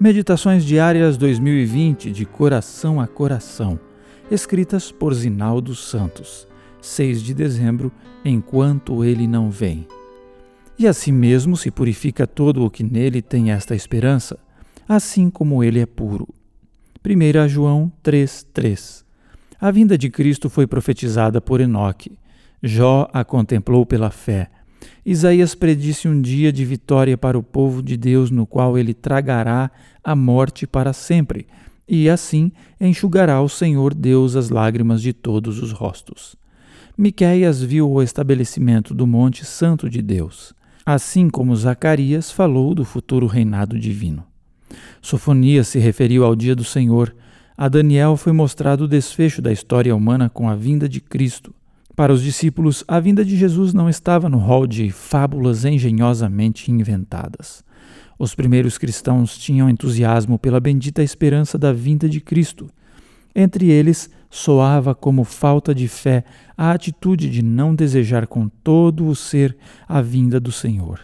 Meditações Diárias 2020 de Coração a Coração, escritas por Zinaldo Santos, 6 de dezembro, enquanto ele não vem. E assim mesmo se purifica todo o que nele tem esta esperança, assim como ele é puro. 1 João 3,3 A vinda de Cristo foi profetizada por Enoque. Jó a contemplou pela fé Isaías predisse um dia de vitória para o povo de Deus, no qual ele tragará a morte para sempre, e assim enxugará o Senhor Deus as lágrimas de todos os rostos. Miqueias viu o estabelecimento do monte santo de Deus, assim como Zacarias falou do futuro reinado divino. Sofonias se referiu ao dia do Senhor. A Daniel foi mostrado o desfecho da história humana com a vinda de Cristo. Para os discípulos, a vinda de Jesus não estava no rol de fábulas engenhosamente inventadas. Os primeiros cristãos tinham entusiasmo pela bendita esperança da vinda de Cristo. Entre eles, soava como falta de fé a atitude de não desejar com todo o ser a vinda do Senhor.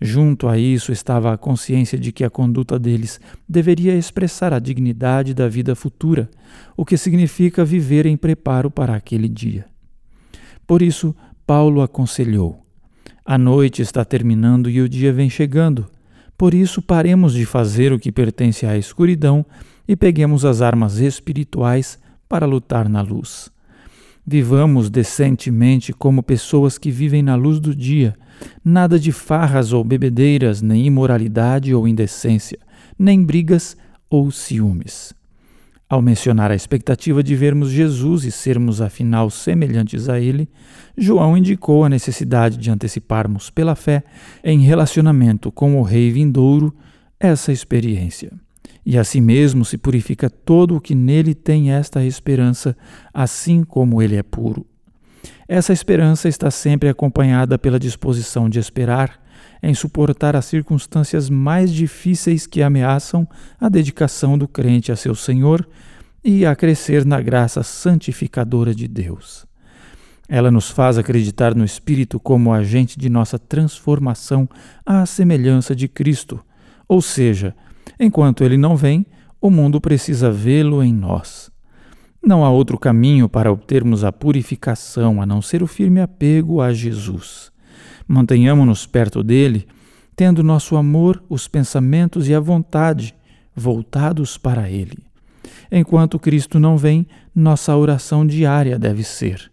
Junto a isso estava a consciência de que a conduta deles deveria expressar a dignidade da vida futura, o que significa viver em preparo para aquele dia. Por isso, Paulo aconselhou: A noite está terminando e o dia vem chegando. Por isso, paremos de fazer o que pertence à escuridão e peguemos as armas espirituais para lutar na luz. Vivamos decentemente como pessoas que vivem na luz do dia, nada de farras ou bebedeiras, nem imoralidade ou indecência, nem brigas ou ciúmes. Ao mencionar a expectativa de vermos Jesus e sermos afinal semelhantes a Ele, João indicou a necessidade de anteciparmos pela fé, em relacionamento com o Rei vindouro, essa experiência. E assim mesmo se purifica todo o que nele tem esta esperança, assim como ele é puro. Essa esperança está sempre acompanhada pela disposição de esperar, em suportar as circunstâncias mais difíceis que ameaçam a dedicação do crente a seu Senhor e a crescer na graça santificadora de Deus. Ela nos faz acreditar no Espírito como agente de nossa transformação à semelhança de Cristo, ou seja, enquanto ele não vem, o mundo precisa vê-lo em nós. Não há outro caminho para obtermos a purificação a não ser o firme apego a Jesus. Mantenhamos-nos perto dele, tendo nosso amor, os pensamentos e a vontade voltados para ele. Enquanto Cristo não vem, nossa oração diária deve ser: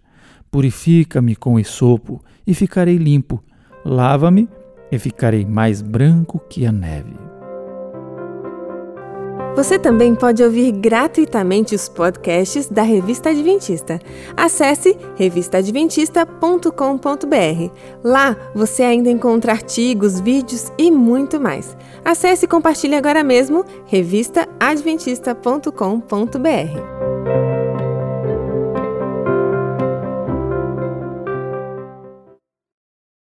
Purifica-me com esopo e ficarei limpo, lava-me e ficarei mais branco que a neve. Você também pode ouvir gratuitamente os podcasts da Revista Adventista. Acesse revistaadventista.com.br. Lá você ainda encontra artigos, vídeos e muito mais. Acesse e compartilhe agora mesmo revistaadventista.com.br.